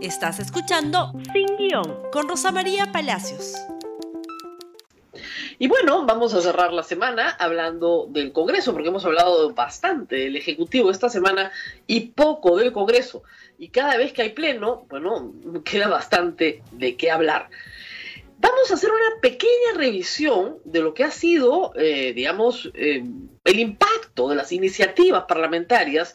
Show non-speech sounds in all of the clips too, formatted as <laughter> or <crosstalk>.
Estás escuchando Sin Guión con Rosa María Palacios. Y bueno, vamos a cerrar la semana hablando del Congreso, porque hemos hablado bastante del Ejecutivo esta semana y poco del Congreso. Y cada vez que hay pleno, bueno, queda bastante de qué hablar. Vamos a hacer una pequeña revisión de lo que ha sido, eh, digamos, eh, el impacto de las iniciativas parlamentarias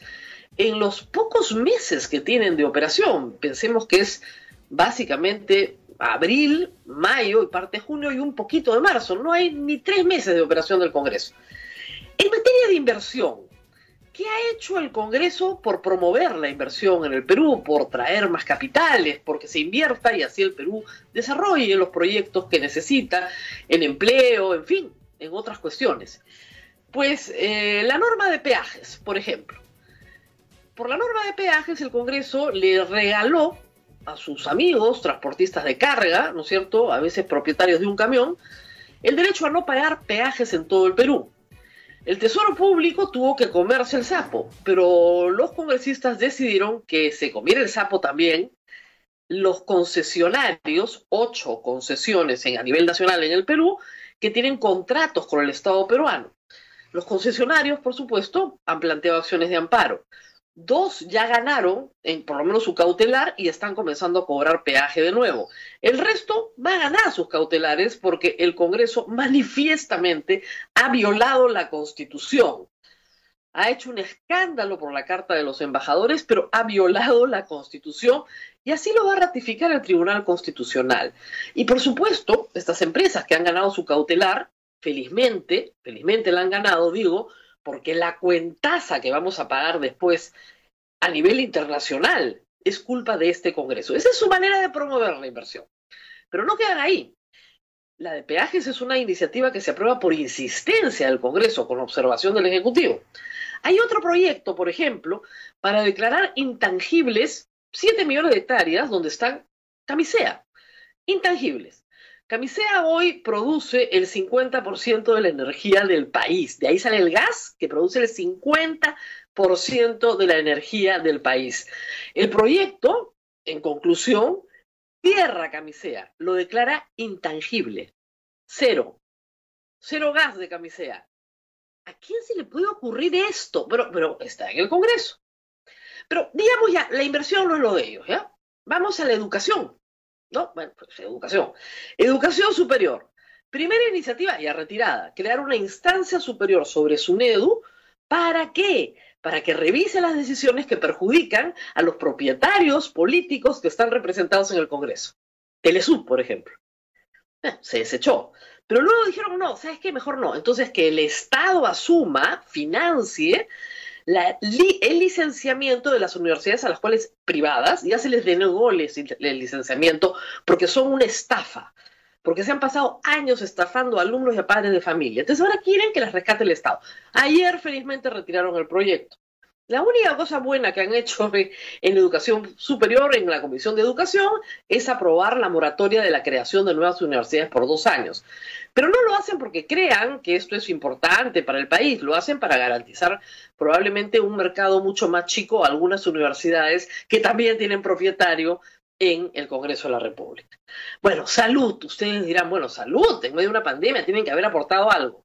en los pocos meses que tienen de operación. Pensemos que es básicamente abril, mayo y parte de junio y un poquito de marzo. No hay ni tres meses de operación del Congreso. En materia de inversión, ¿qué ha hecho el Congreso por promover la inversión en el Perú, por traer más capitales, porque se invierta y así el Perú desarrolle los proyectos que necesita en empleo, en fin, en otras cuestiones? Pues eh, la norma de peajes, por ejemplo por la norma de peajes, el Congreso le regaló a sus amigos, transportistas de carga, ¿no es cierto?, a veces propietarios de un camión, el derecho a no pagar peajes en todo el Perú. El Tesoro Público tuvo que comerse el sapo, pero los congresistas decidieron que se comiera el sapo también los concesionarios, ocho concesiones en, a nivel nacional en el Perú, que tienen contratos con el Estado peruano. Los concesionarios, por supuesto, han planteado acciones de amparo. Dos ya ganaron, en, por lo menos su cautelar, y están comenzando a cobrar peaje de nuevo. El resto va a ganar sus cautelares porque el Congreso manifiestamente ha violado la Constitución. Ha hecho un escándalo por la Carta de los Embajadores, pero ha violado la Constitución y así lo va a ratificar el Tribunal Constitucional. Y por supuesto, estas empresas que han ganado su cautelar, felizmente, felizmente la han ganado, digo, porque la cuentaza que vamos a pagar después a nivel internacional es culpa de este Congreso. Esa es su manera de promover la inversión. Pero no quedan ahí. La de peajes es una iniciativa que se aprueba por insistencia del Congreso con observación del Ejecutivo. Hay otro proyecto, por ejemplo, para declarar intangibles 7 millones de hectáreas donde están camisea. Intangibles. Camisea hoy produce el 50% de la energía del país. De ahí sale el gas, que produce el 50% de la energía del país. El proyecto, en conclusión, cierra Camisea, lo declara intangible. Cero. Cero gas de Camisea. ¿A quién se le puede ocurrir esto? Pero, pero está en el Congreso. Pero digamos ya, la inversión no es lo de ellos, ¿ya? Vamos a la educación. ¿No? Bueno, pues educación. Educación superior. Primera iniciativa, ya retirada, crear una instancia superior sobre SUNEDU. ¿Para qué? Para que revise las decisiones que perjudican a los propietarios políticos que están representados en el Congreso. Telesub, por ejemplo. se desechó. Pero luego dijeron, no, ¿sabes qué? Mejor no. Entonces, que el Estado asuma, financie el licenciamiento de las universidades a las cuales privadas ya se les denegó el, licenciamiento porque son una estafa, porque se han pasado años estafando a alumnos y a padres de familia. Entonces ahora quieren que las rescate el Estado. Ayer felizmente retiraron el proyecto. La única cosa buena que han hecho <laughs> en educación superior, en la Comisión de Educación, es aprobar la moratoria de la creación de nuevas universidades por dos años. Pero no lo hacen porque crean que esto es importante para el país, lo hacen para garantizar probablemente un mercado mucho más chico a algunas universidades que también tienen propietario en el Congreso de la República. Bueno, salud, ustedes dirán, bueno, salud, en medio de una pandemia tienen que haber aportado algo.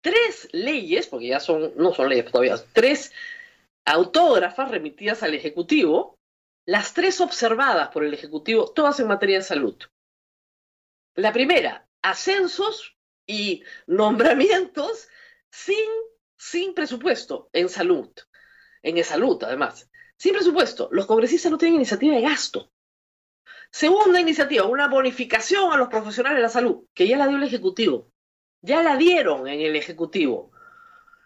Tres leyes, porque ya son, no son leyes todavía, tres autógrafas remitidas al Ejecutivo, las tres observadas por el Ejecutivo, todas en materia de salud. La primera, ascensos y nombramientos sin, sin presupuesto en salud, en salud además. Sin presupuesto, los congresistas no tienen iniciativa de gasto. Segunda iniciativa, una bonificación a los profesionales de la salud, que ya la dio el Ejecutivo. Ya la dieron en el Ejecutivo.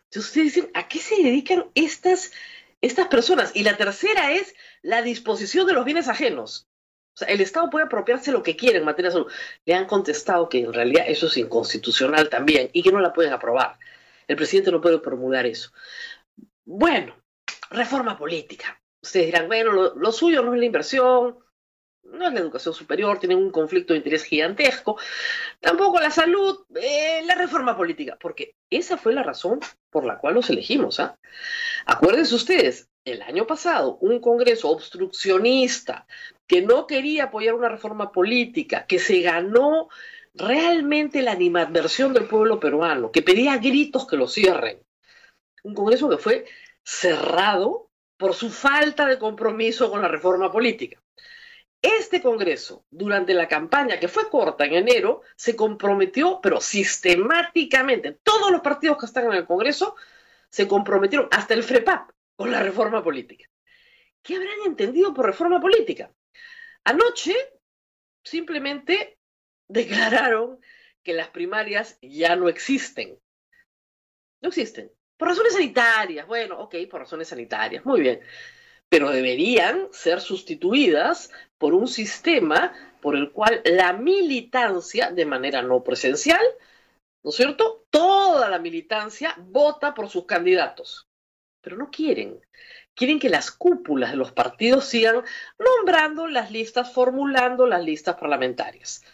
Entonces ustedes dicen, ¿a qué se dedican estas, estas personas? Y la tercera es la disposición de los bienes ajenos. O sea, el Estado puede apropiarse lo que quiere en materia de salud. Le han contestado que en realidad eso es inconstitucional también y que no la pueden aprobar. El presidente no puede promulgar eso. Bueno, reforma política. Ustedes dirán, bueno, lo suyo no es la inversión, no es la educación superior, tienen un conflicto de interés gigantesco, tampoco la salud, eh, la reforma política, porque esa fue la razón por la cual los elegimos. ¿ah? Acuérdense ustedes, el año pasado un Congreso obstruccionista que no quería apoyar una reforma política, que se ganó realmente la animadversión del pueblo peruano, que pedía gritos que lo cierren. Un Congreso que fue cerrado por su falta de compromiso con la reforma política. Este Congreso, durante la campaña que fue corta en enero, se comprometió, pero sistemáticamente, todos los partidos que están en el Congreso se comprometieron, hasta el FREPAP, con la reforma política. ¿Qué habrán entendido por reforma política? Anoche simplemente declararon que las primarias ya no existen. No existen. Por razones sanitarias. Bueno, ok, por razones sanitarias. Muy bien. Pero deberían ser sustituidas por un sistema por el cual la militancia, de manera no presencial, ¿no es cierto? Toda la militancia vota por sus candidatos. Pero no quieren. Quieren que las cúpulas de los partidos sigan nombrando las listas, formulando las listas parlamentarias.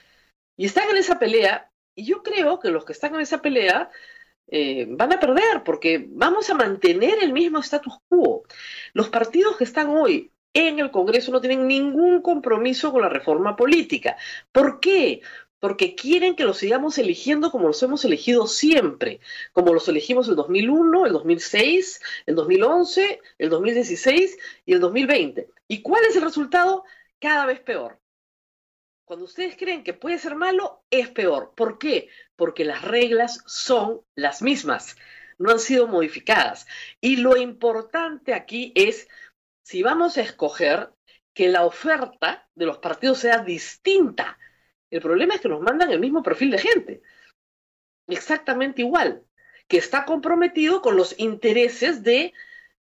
Y están en esa pelea, y yo creo que los que están en esa pelea eh, van a perder, porque vamos a mantener el mismo status quo. Los partidos que están hoy en el Congreso no tienen ningún compromiso con la reforma política. ¿Por qué? Porque quieren que los sigamos eligiendo como los hemos elegido siempre, como los elegimos el 2001, el 2006, el 2011, el 2016 y el 2020. ¿Y cuál es el resultado? Cada vez peor. Cuando ustedes creen que puede ser malo, es peor. ¿Por qué? Porque las reglas son las mismas, no han sido modificadas. Y lo importante aquí es, si vamos a escoger, que la oferta de los partidos sea distinta. El problema es que nos mandan el mismo perfil de gente, exactamente igual, que está comprometido con los intereses de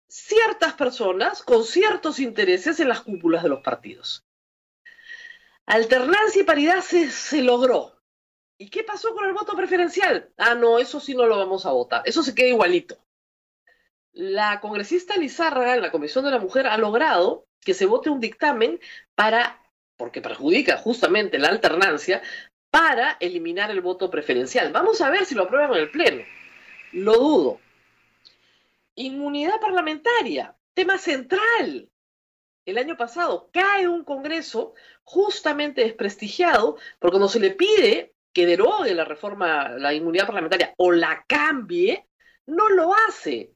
ciertas personas, con ciertos intereses en las cúpulas de los partidos. Alternancia y paridad se, logró. ¿Y qué pasó con el voto preferencial? Ah, no, eso sí no lo vamos a votar. Eso se queda igualito. La congresista Lizárraga en la Comisión de la Mujer ha logrado que se vote un dictamen para, porque perjudica justamente la alternancia, para eliminar el voto preferencial. Vamos a ver si lo aprueban en el Pleno. Lo dudo. Inmunidad parlamentaria, tema central el año pasado cae un Congreso justamente desprestigiado, porque cuando se le pide que derogue la reforma, la inmunidad parlamentaria o la cambie, no lo hace.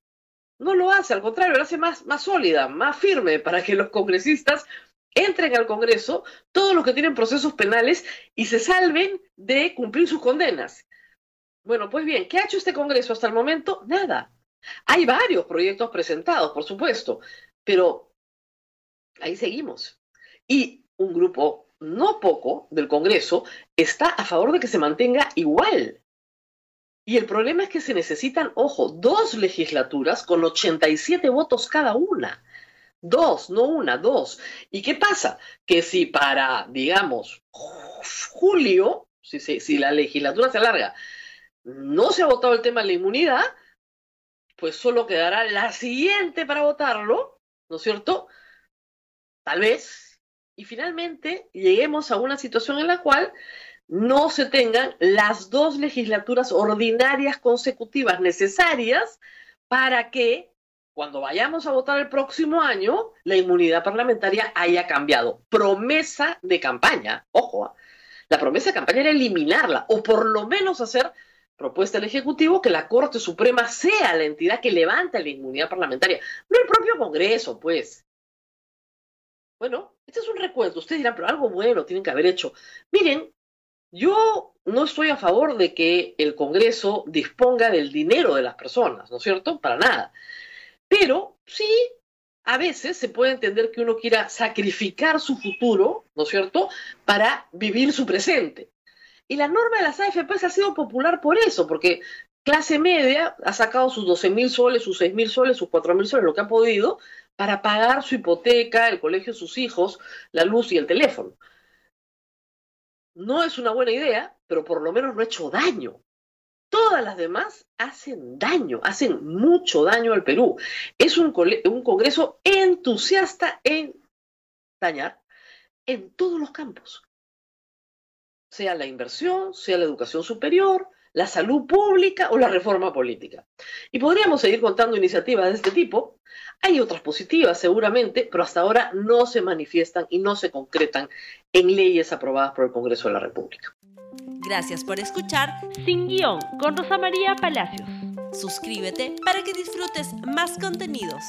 No lo hace, al contrario, lo hace más, más sólida, más firme, para que los congresistas entren al Congreso, todos los que tienen procesos penales, y se salven de cumplir sus condenas. Bueno, pues bien, ¿qué ha hecho este Congreso hasta el momento? Nada. Hay varios proyectos presentados, por supuesto, pero ahí seguimos. Y un grupo no poco del Congreso está a favor de que se mantenga igual. Y el problema es que se necesitan, ojo, dos legislaturas con 87 votos cada una. Dos, no una, dos. ¿Y qué pasa? Que si para, digamos, julio, si, si la legislatura se alarga, no se ha votado el tema de la inmunidad, pues solo quedará la siguiente para votarlo, ¿no es cierto? tal vez, y finalmente lleguemos a una situación en la cual no se tengan las dos legislaturas ordinarias consecutivas necesarias para que cuando vayamos a votar el próximo año, la inmunidad parlamentaria haya cambiado. Promesa de campaña, ojo, la promesa de campaña era eliminarla o por lo menos hacer propuesta al Ejecutivo que la Corte Suprema sea la entidad que levante la inmunidad parlamentaria, no el propio Congreso, pues. Bueno, este es un recuento. Ustedes dirán, pero algo bueno tienen que haber hecho. Miren, yo no estoy a favor de que el Congreso disponga del dinero de las personas, ¿no es cierto? Para nada. Pero sí, a veces se puede entender que uno quiera sacrificar su futuro, ¿no es cierto?, para vivir su presente. Y la norma de las AFP ha sido popular por eso, porque clase media ha sacado sus 12 mil soles, sus 6 mil soles, sus 4 mil soles, lo que ha podido, para pagar su hipoteca, el colegio de sus hijos, la luz y el teléfono. No es una buena idea, pero por lo menos no ha hecho daño. Todas las demás hacen daño, hacen mucho daño al Perú. Es un, un Congreso entusiasta en dañar en todos los campos, sea la inversión, sea la educación superior, la salud pública o la reforma política. Y podríamos seguir contando iniciativas de este tipo. Hay otras positivas seguramente, pero hasta ahora no se manifiestan y no se concretan en leyes aprobadas por el Congreso de la República. Gracias por escuchar Sin Guión con Rosa María Palacios. Suscríbete para que disfrutes más contenidos.